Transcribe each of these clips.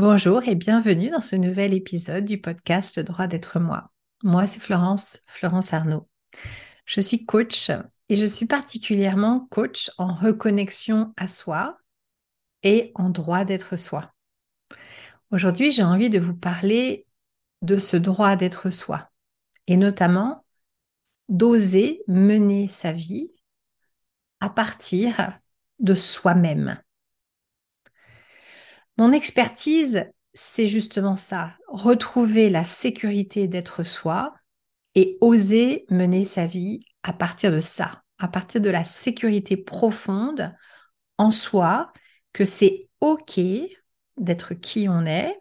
Bonjour et bienvenue dans ce nouvel épisode du podcast Le droit d'être moi. Moi, c'est Florence, Florence Arnaud. Je suis coach et je suis particulièrement coach en reconnexion à soi et en droit d'être soi. Aujourd'hui, j'ai envie de vous parler de ce droit d'être soi et notamment d'oser mener sa vie à partir de soi-même. Mon expertise, c'est justement ça, retrouver la sécurité d'être soi et oser mener sa vie à partir de ça, à partir de la sécurité profonde en soi, que c'est OK d'être qui on est,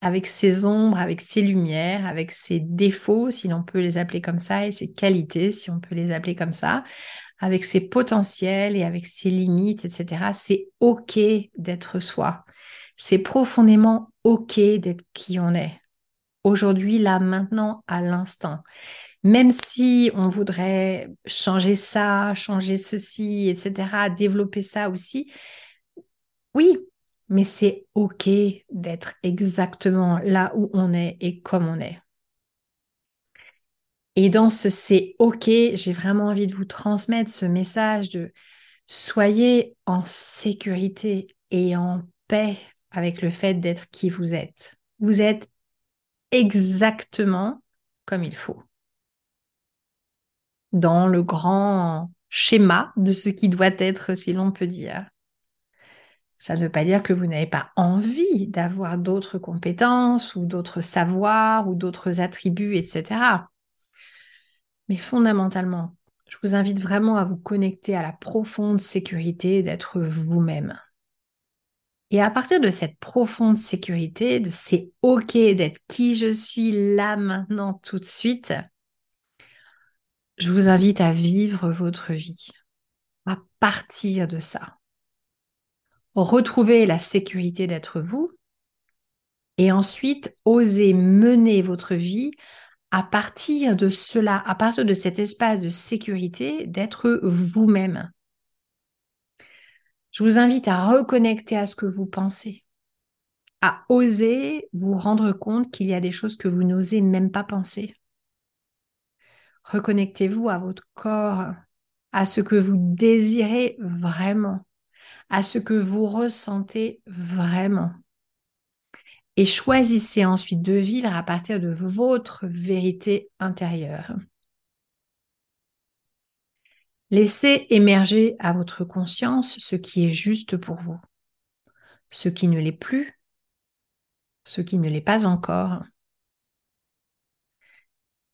avec ses ombres, avec ses lumières, avec ses défauts, si l'on peut les appeler comme ça, et ses qualités, si on peut les appeler comme ça, avec ses potentiels et avec ses limites, etc. C'est OK d'être soi. C'est profondément OK d'être qui on est. Aujourd'hui, là, maintenant, à l'instant. Même si on voudrait changer ça, changer ceci, etc., développer ça aussi, oui, mais c'est OK d'être exactement là où on est et comme on est. Et dans ce c'est OK, j'ai vraiment envie de vous transmettre ce message de soyez en sécurité et en paix avec le fait d'être qui vous êtes. Vous êtes exactement comme il faut. Dans le grand schéma de ce qui doit être, si l'on peut dire. Ça ne veut pas dire que vous n'avez pas envie d'avoir d'autres compétences ou d'autres savoirs ou d'autres attributs, etc. Mais fondamentalement, je vous invite vraiment à vous connecter à la profonde sécurité d'être vous-même. Et à partir de cette profonde sécurité, de c'est OK d'être qui je suis là maintenant tout de suite, je vous invite à vivre votre vie, à partir de ça. Retrouver la sécurité d'être vous et ensuite oser mener votre vie à partir de cela, à partir de cet espace de sécurité, d'être vous-même. Je vous invite à reconnecter à ce que vous pensez, à oser vous rendre compte qu'il y a des choses que vous n'osez même pas penser. Reconnectez-vous à votre corps, à ce que vous désirez vraiment, à ce que vous ressentez vraiment et choisissez ensuite de vivre à partir de votre vérité intérieure. Laissez émerger à votre conscience ce qui est juste pour vous, ce qui ne l'est plus, ce qui ne l'est pas encore.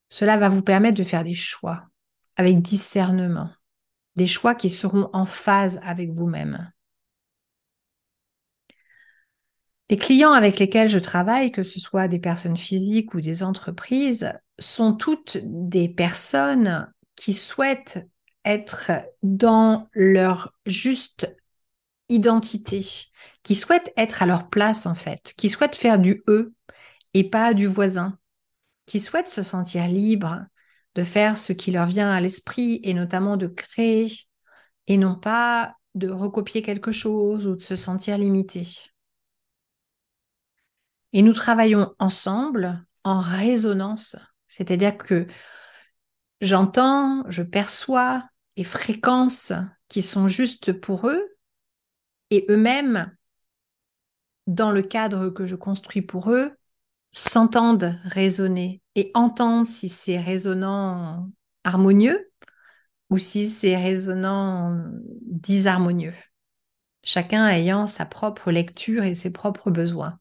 Cela va vous permettre de faire des choix avec discernement, des choix qui seront en phase avec vous-même. Les clients avec lesquels je travaille, que ce soit des personnes physiques ou des entreprises, sont toutes des personnes qui souhaitent être dans leur juste identité, qui souhaitent être à leur place en fait, qui souhaitent faire du eux et pas du voisin, qui souhaitent se sentir libres de faire ce qui leur vient à l'esprit et notamment de créer et non pas de recopier quelque chose ou de se sentir limité. Et nous travaillons ensemble en résonance, c'est-à-dire que j'entends, je perçois les fréquences qui sont justes pour eux et eux-mêmes, dans le cadre que je construis pour eux, s'entendent résonner et entendent si c'est résonnant harmonieux ou si c'est résonnant disharmonieux, chacun ayant sa propre lecture et ses propres besoins.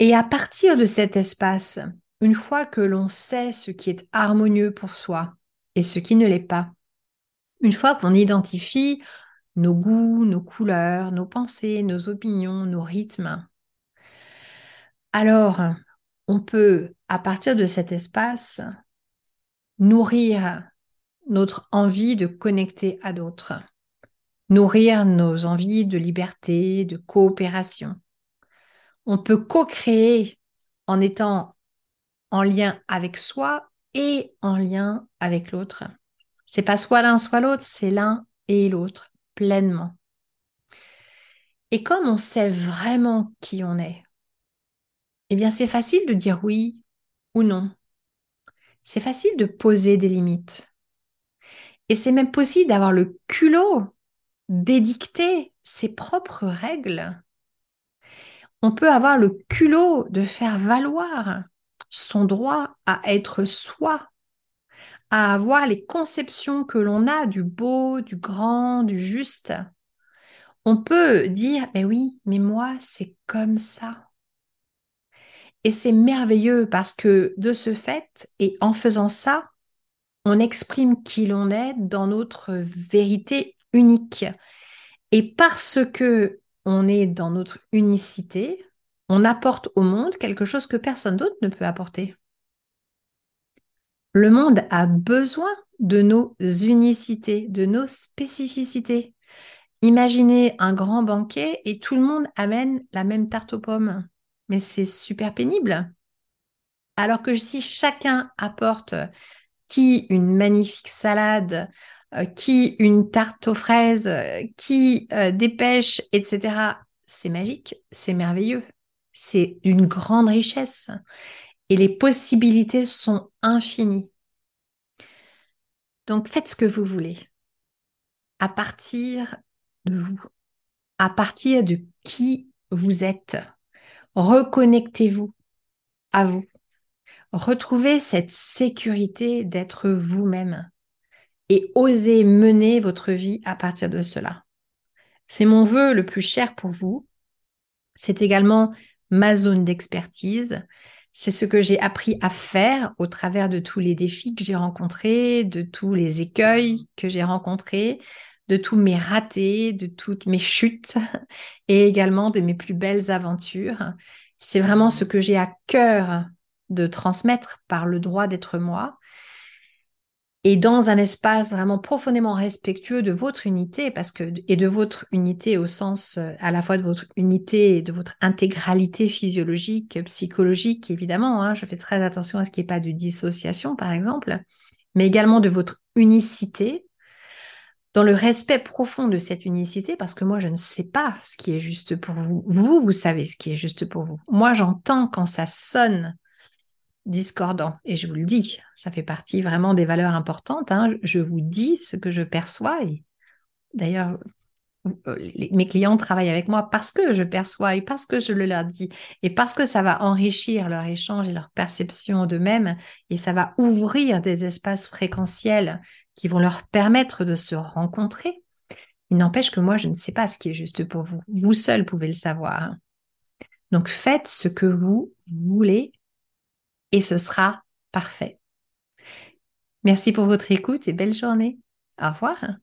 Et à partir de cet espace, une fois que l'on sait ce qui est harmonieux pour soi et ce qui ne l'est pas, une fois qu'on identifie nos goûts, nos couleurs, nos pensées, nos opinions, nos rythmes, alors on peut, à partir de cet espace, nourrir notre envie de connecter à d'autres, nourrir nos envies de liberté, de coopération, on peut co-créer en étant en lien avec soi et en lien avec l'autre. C'est pas soit l'un soit l'autre, c'est l'un et l'autre pleinement. Et comme on sait vraiment qui on est, eh bien c'est facile de dire oui ou non. C'est facile de poser des limites. Et c'est même possible d'avoir le culot d'édicter ses propres règles. On peut avoir le culot de faire valoir son droit à être soi, à avoir les conceptions que l'on a du beau, du grand, du juste. On peut dire, mais oui, mais moi, c'est comme ça. Et c'est merveilleux parce que de ce fait, et en faisant ça, on exprime qui l'on est dans notre vérité unique. Et parce que on est dans notre unicité, on apporte au monde quelque chose que personne d'autre ne peut apporter. Le monde a besoin de nos unicités, de nos spécificités. Imaginez un grand banquet et tout le monde amène la même tarte aux pommes. Mais c'est super pénible. Alors que si chacun apporte qui une magnifique salade, euh, qui une tarte aux fraises, euh, qui euh, des pêches, etc., c'est magique, c'est merveilleux. C'est d'une grande richesse. Et les possibilités sont infinies. Donc faites ce que vous voulez. À partir de vous. À partir de qui vous êtes. Reconnectez-vous à vous. Retrouvez cette sécurité d'être vous-même et osez mener votre vie à partir de cela. C'est mon vœu le plus cher pour vous. C'est également ma zone d'expertise. C'est ce que j'ai appris à faire au travers de tous les défis que j'ai rencontrés, de tous les écueils que j'ai rencontrés, de tous mes ratés, de toutes mes chutes et également de mes plus belles aventures. C'est vraiment ce que j'ai à cœur de transmettre par le droit d'être moi et dans un espace vraiment profondément respectueux de votre unité parce que et de votre unité au sens euh, à la fois de votre unité et de votre intégralité physiologique, psychologique évidemment. Hein, je fais très attention à ce qu'il n'y ait pas de dissociation par exemple, mais également de votre unicité dans le respect profond de cette unicité, parce que moi, je ne sais pas ce qui est juste pour vous. Vous, vous savez ce qui est juste pour vous. Moi, j'entends quand ça sonne discordant, et je vous le dis, ça fait partie vraiment des valeurs importantes. Hein. Je vous dis ce que je perçois, et d'ailleurs, euh, mes clients travaillent avec moi parce que je perçois et parce que je le leur dis et parce que ça va enrichir leur échange et leur perception d'eux-mêmes et ça va ouvrir des espaces fréquentiels qui vont leur permettre de se rencontrer. Il n'empêche que moi, je ne sais pas ce qui est juste pour vous. Vous seul pouvez le savoir. Donc faites ce que vous voulez et ce sera parfait. Merci pour votre écoute et belle journée. Au revoir.